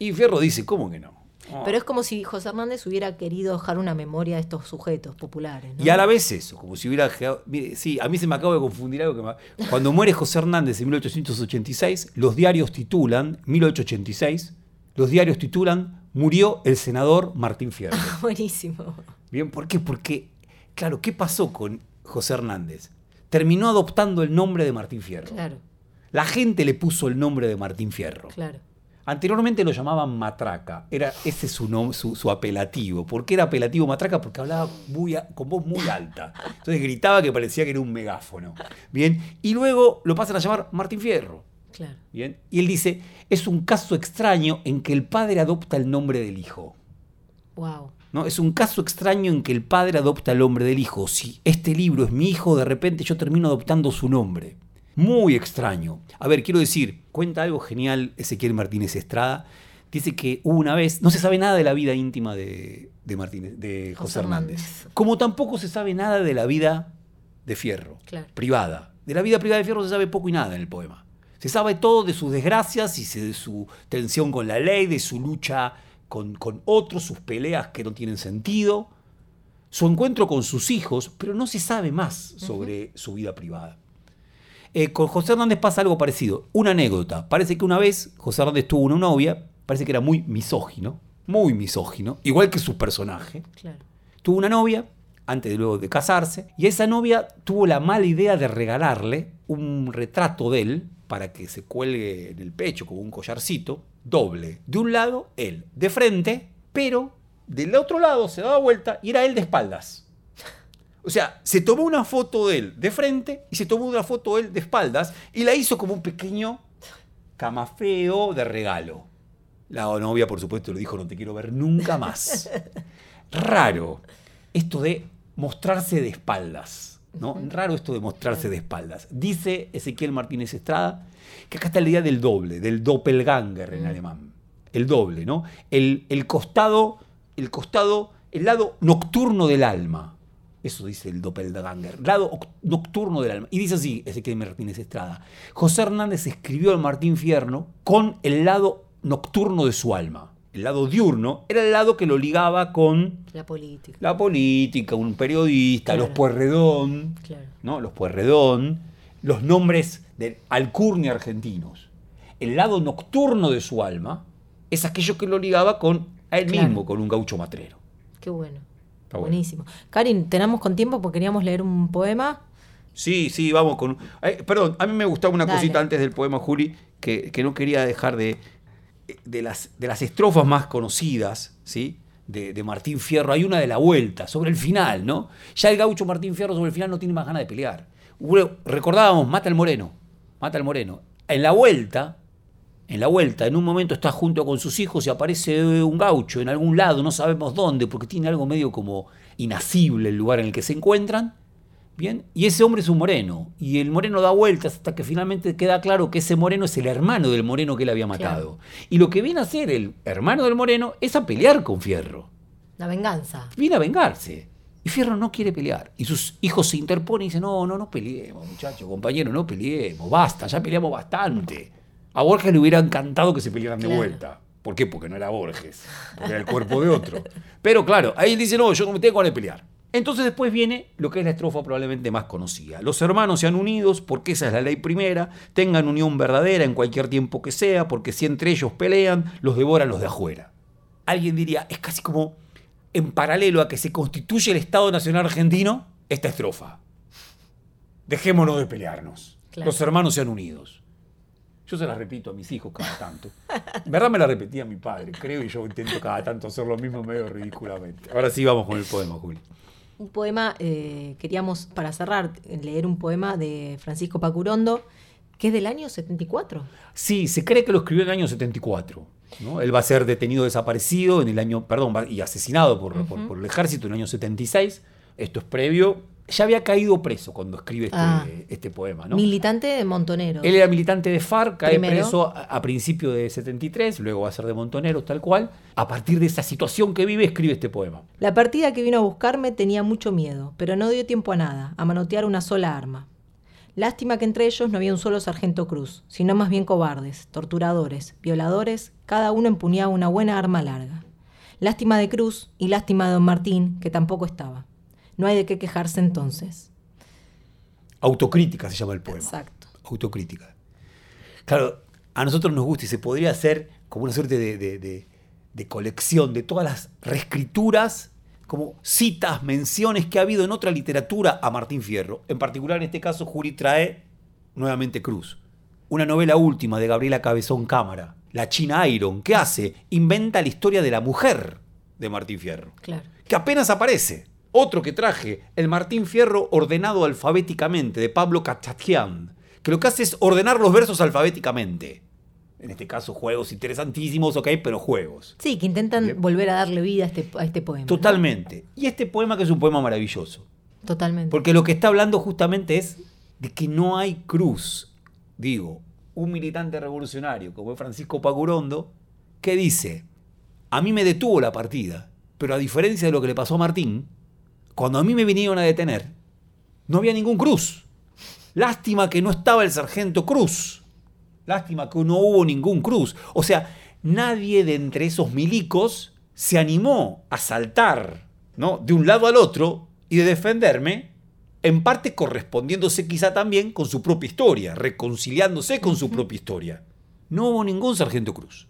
Y Fierro dice, ¿cómo que no? No. Pero es como si José Hernández hubiera querido dejar una memoria de estos sujetos populares. ¿no? Y a la vez eso, como si hubiera... mire, sí, a mí se me acaba de confundir algo que me- Cuando muere José Hernández en 1886, los diarios titulan, 1886, los diarios titulan, murió el senador Martín Fierro. Buenísimo. Bien, ¿por qué? Porque, claro, ¿qué pasó con José Hernández? Terminó adoptando el nombre de Martín Fierro. Claro, La gente le puso el nombre de Martín Fierro. claro. Anteriormente lo llamaban Matraca, era ese es su, nom- su, su apelativo. ¿Por qué era apelativo Matraca? Porque hablaba muy a- con voz muy alta. Entonces gritaba que parecía que era un megáfono. Bien, y luego lo pasan a llamar Martín Fierro. Claro. Bien, y él dice, es un caso extraño en que el padre adopta el nombre del hijo. Wow. ¿no? Es un caso extraño en que el padre adopta el nombre del hijo. Si este libro es mi hijo, de repente yo termino adoptando su nombre. Muy extraño. A ver, quiero decir, cuenta algo genial Ezequiel Martínez Estrada. Dice que hubo una vez, no se sabe nada de la vida íntima de, de Martínez, de José, José Hernández. Hernández. Como tampoco se sabe nada de la vida de Fierro, Claro. privada. De la vida privada de Fierro se sabe poco y nada en el poema. Se sabe todo de sus desgracias y de su tensión con la ley, de su lucha con, con otros, sus peleas que no tienen sentido, su encuentro con sus hijos, pero no se sabe más sobre su vida privada. Eh, con José Hernández pasa algo parecido. Una anécdota. Parece que una vez José Hernández tuvo una novia, parece que era muy misógino, muy misógino, igual que su personaje. Claro. Tuvo una novia antes de luego de casarse, y esa novia tuvo la mala idea de regalarle un retrato de él para que se cuelgue en el pecho como un collarcito, doble. De un lado, él, de frente, pero del otro lado se daba vuelta y era él de espaldas. O sea, se tomó una foto de él de frente y se tomó una foto de él de espaldas y la hizo como un pequeño camafeo de regalo. La novia, por supuesto, le dijo, no te quiero ver nunca más. Raro esto de mostrarse de espaldas. ¿no? Raro esto de mostrarse de espaldas. Dice Ezequiel Martínez Estrada que acá está la idea del doble, del doppelganger en alemán. El doble, ¿no? El, el costado, el costado, el lado nocturno del alma. Eso dice el doppelganger, lado oc- nocturno del alma. Y dice así Ezequiel Martínez Estrada. José Hernández escribió al Martín Fierno con el lado nocturno de su alma. El lado diurno era el lado que lo ligaba con La política. la política, un periodista, Claro. los Puerredón, Claro. ¿no? Los Puerredón, los nombres de alcurnia argentinos. El lado nocturno de su alma es aquello que lo ligaba con a él Claro. mismo, con un gaucho matrero. Qué bueno. Está bueno. Buenísimo. Karin, tenemos con tiempo porque queríamos leer un poema. Sí, sí, vamos con... eh, perdón, a mí me gustaba una Dale. cosita antes del poema, Juli, que, que no quería dejar de... De las, de las estrofas más conocidas, ¿sí? De, de Martín Fierro, hay una de la vuelta, sobre el final, ¿no? Ya el gaucho Martín Fierro sobre el final no tiene más ganas de pelear. Recordábamos, mata al moreno, mata al moreno. En la vuelta, en la vuelta, en un momento está junto con sus hijos y aparece un gaucho en algún lado, no sabemos dónde, porque tiene algo medio como inacible el lugar en el que se encuentran. Bien, y ese hombre es un moreno, y el moreno da vueltas hasta que finalmente queda claro que ese moreno es el hermano del moreno que él había matado. Y lo que viene a hacer el hermano del moreno es a pelear con Fierro. La venganza. Viene a vengarse. Y Fierro no quiere pelear. Y sus hijos se interponen y dicen, no, no, no peleemos, muchachos, compañero, no peleemos, basta, ya peleamos bastante. A Borges le hubiera encantado que se pelearan de vuelta. ¿Por qué? Porque no era Borges, porque era el cuerpo de otro. Pero claro, ahí él dice, no, yo no me tengo ganas de pelear. Entonces después viene lo que es la estrofa probablemente más conocida. Los hermanos sean unidos porque esa es la ley primera, tengan unión verdadera en cualquier tiempo que sea, porque si entre ellos pelean, los devoran los de afuera. Alguien diría, es casi como en paralelo a que se constituye el Estado Nacional Argentino, esta estrofa. Dejémonos de pelearnos. Claro. Los hermanos sean unidos. Yo se la repito a mis hijos cada tanto. En verdad me la repetía mi padre, creo, y yo intento cada tanto hacer lo mismo medio ridículamente. Ahora sí vamos con el poema, Juli. Un poema, eh, queríamos para cerrar, leer un poema de Francisco Pacurondo, que es del año 74. Sí, se cree que lo escribió en el año 74. ¿no? Él va a ser detenido desaparecido en el año, perdón, y asesinado por, por- por el ejército en el año 76. Esto es previo. Ya había caído preso cuando escribe este, Ah. este poema. ¿no? Militante de Montoneros. Él era militante de FARC, cae Primero. preso a, a principios de 73, luego va a ser de Montoneros, tal cual. A partir de esa situación que vive, escribe este poema. La partida que vino a buscarme tenía mucho miedo, pero no dio tiempo a nada, a manotear una sola arma. Lástima que entre ellos no había un solo sargento Cruz, sino más bien cobardes, torturadores, violadores, cada uno empuñaba una buena arma larga. Lástima de Cruz y lástima de don Martín, que tampoco estaba. No hay de qué quejarse entonces. Autocrítica se llama el poema. Exacto. Autocrítica. Claro, a nosotros nos gusta y se podría hacer como una suerte de, de- de- de colección de todas las reescrituras, como citas, menciones que ha habido en otra literatura a Martín Fierro. En particular, en este caso, Juri trae nuevamente Cruz. Una novela última de Gabriela Cabezón Cámara, La China Iron. ¿Qué hace? Inventa la historia de la mujer de Martín Fierro Claro. que apenas aparece. Otro que traje, el Martín Fierro ordenado alfabéticamente, de Pablo Cachatian, que lo que hace es ordenar los versos alfabéticamente. En este caso, juegos interesantísimos, ok, pero juegos. Sí, que intentan Bien. volver a darle vida a este, a este poema. ¿no? Totalmente. Y este poema que es un poema maravilloso. Totalmente. Porque lo que está hablando justamente es de que no hay cruz. Digo, un militante revolucionario como es Francisco Pacurondo, que dice, a mí me detuvo la partida, pero a diferencia de lo que le pasó a Martín, cuando a mí me vinieron a detener, no había ningún cruz. Lástima que no estaba el sargento Cruz. Lástima que no hubo ningún cruz. O sea, nadie de entre esos milicos se animó a saltar ¿no? de un lado al otro y de defenderme, en parte correspondiéndose quizá también con su propia historia, reconciliándose con su propia historia. No hubo ningún sargento cruz.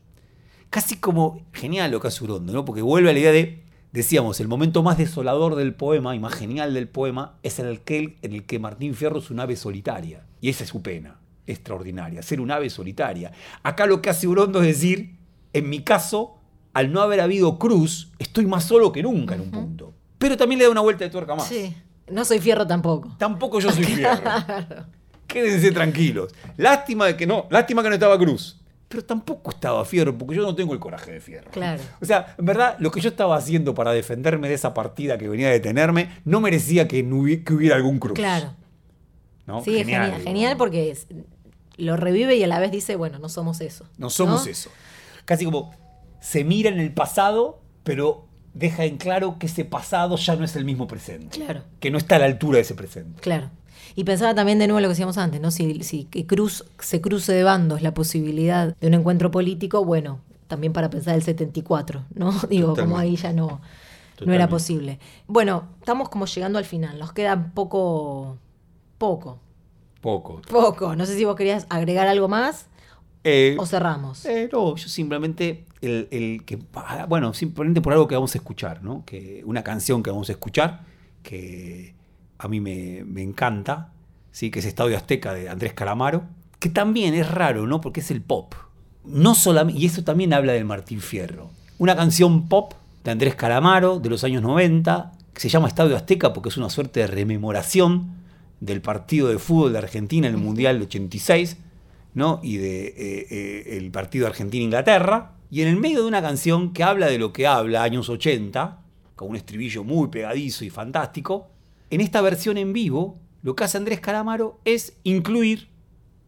Casi como genial lo que hace Urondo, ¿no? porque vuelve a la idea de, decíamos, el momento más desolador del poema y más genial del poema es el que, en el que Martín Fierro es un ave solitaria. Y esa es su pena extraordinaria, ser un ave solitaria. Acá lo que hace Urondo es decir, en mi caso, al no haber habido cruz, estoy más solo que nunca en un punto. Pero también le da una vuelta de tuerca más. Sí. No soy fierro tampoco. Tampoco yo soy fierro. Quédense tranquilos. Lástima de que no, lástima que no estaba cruz. Pero tampoco estaba fierro, porque yo no tengo el coraje de fierro. Claro. O sea, en verdad, lo que yo estaba haciendo para defenderme de esa partida que venía a detenerme, no merecía que, no hubi- que hubiera algún cruz. Claro. ¿no? Sí, genial, digo. genial, porque es- lo revive y a la vez dice, bueno, no somos eso. No somos ¿no? eso. Casi como se mira en el pasado, pero deja en claro que ese pasado ya no es el mismo presente. Claro. Que no está a la altura de ese presente. Claro. Y pensaba también de nuevo lo que decíamos antes, ¿no? Si, si que Cruz se cruce de bandos la posibilidad de un encuentro político, bueno, también para pensar el 74, ¿no? Digo, como ahí ya no, no era posible. Bueno, estamos como llegando al final, nos queda poco, poco, Poco. poco. No sé si vos querías agregar algo más Eh, o cerramos. eh, no, yo simplemente, el, el que, ah, bueno, simplemente por algo que vamos a escuchar, ¿no? Que una canción que vamos a escuchar, que a mí me, me encanta, ¿sí? Que es Estadio Azteca de Andrés Calamaro, que también es raro, ¿no? Porque es el pop. No solamente, y eso también habla del Martín Fierro. Una canción pop de Andrés Calamaro de los años 90, que se llama Estadio Azteca porque es una suerte de rememoración del partido de fútbol de Argentina en el Mundial del 86, ¿no? Y de eh, eh, partido Argentina-Inglaterra. Y en el medio de una canción que habla de lo que habla, años 80, con un estribillo muy pegadizo y fantástico, en esta versión en vivo, lo que hace Andrés Calamaro es incluir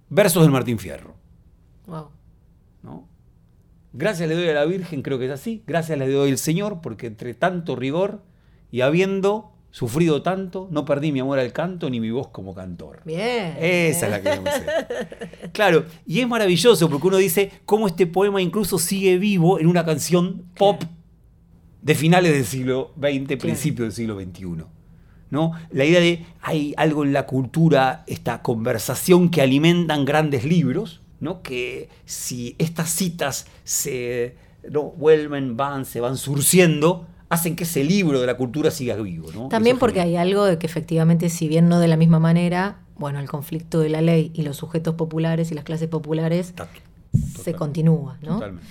versos del Martín Fierro. Wow. ¿no? Gracias le doy a la Virgen, creo que es así. Gracias le doy al Señor, porque entre tanto rigor y habiendo sufrido tanto, no perdí mi amor al canto ni mi voz como cantor. Bien. Esa es la que me sé. Claro, y es maravilloso porque uno dice cómo este poema incluso sigue vivo en una canción pop de finales del siglo XX, principios del siglo XXI. ¿No? La idea de hay algo en la cultura, esta conversación que alimentan grandes libros, ¿no? que si estas citas se ¿no? vuelven, van, se van surciendo, hacen que ese libro de la cultura siga vivo. ¿no? También Eso porque hay algo de que efectivamente, si bien no de la misma manera, bueno, el conflicto de la ley y los sujetos populares y las clases populares se total- continúa, ¿no? Totalmente.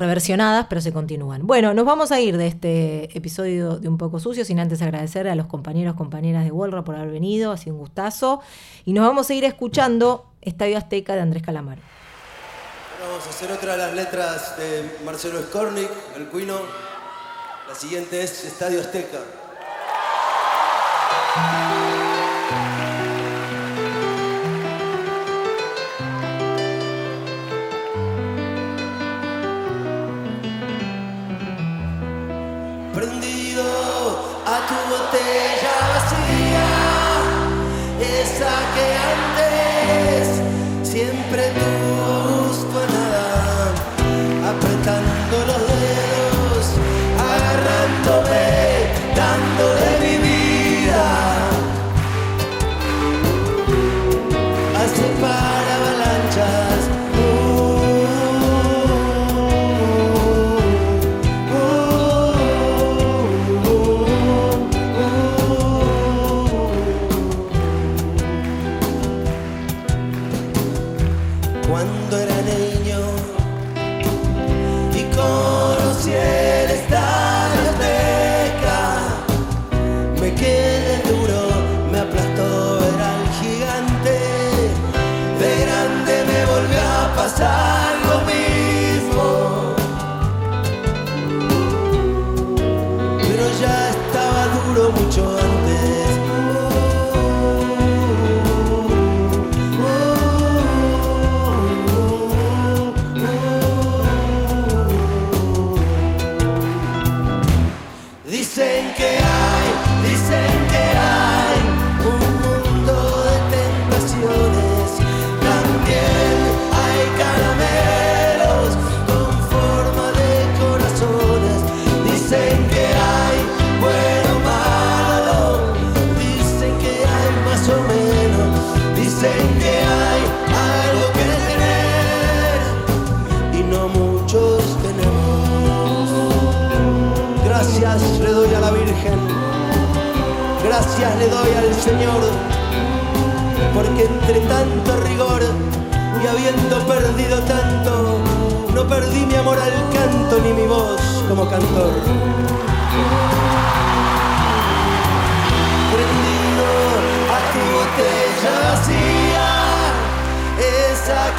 Reversionadas, pero se continúan. Bueno, nos vamos a ir de este episodio de Un poco sucio, sin antes agradecer a los compañeros, compañeras de Wolra por haber venido, ha sido un gustazo. Y nos vamos a ir escuchando Estadio Azteca de Andrés Calamaro. Vamos a hacer otra de las letras de Marcelo Skornik, el cuino. La siguiente es Estadio Azteca.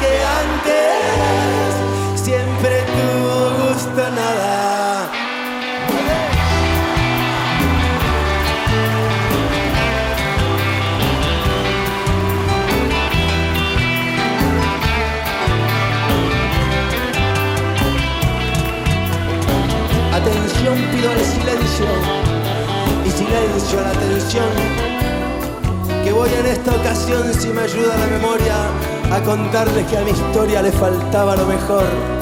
Que antes siempre tuvo gusto nada. Atención pido al silencio y silencio a la atención. Que voy en esta ocasión, si me ayuda la memoria, a contarles que a mi historia le faltaba lo mejor.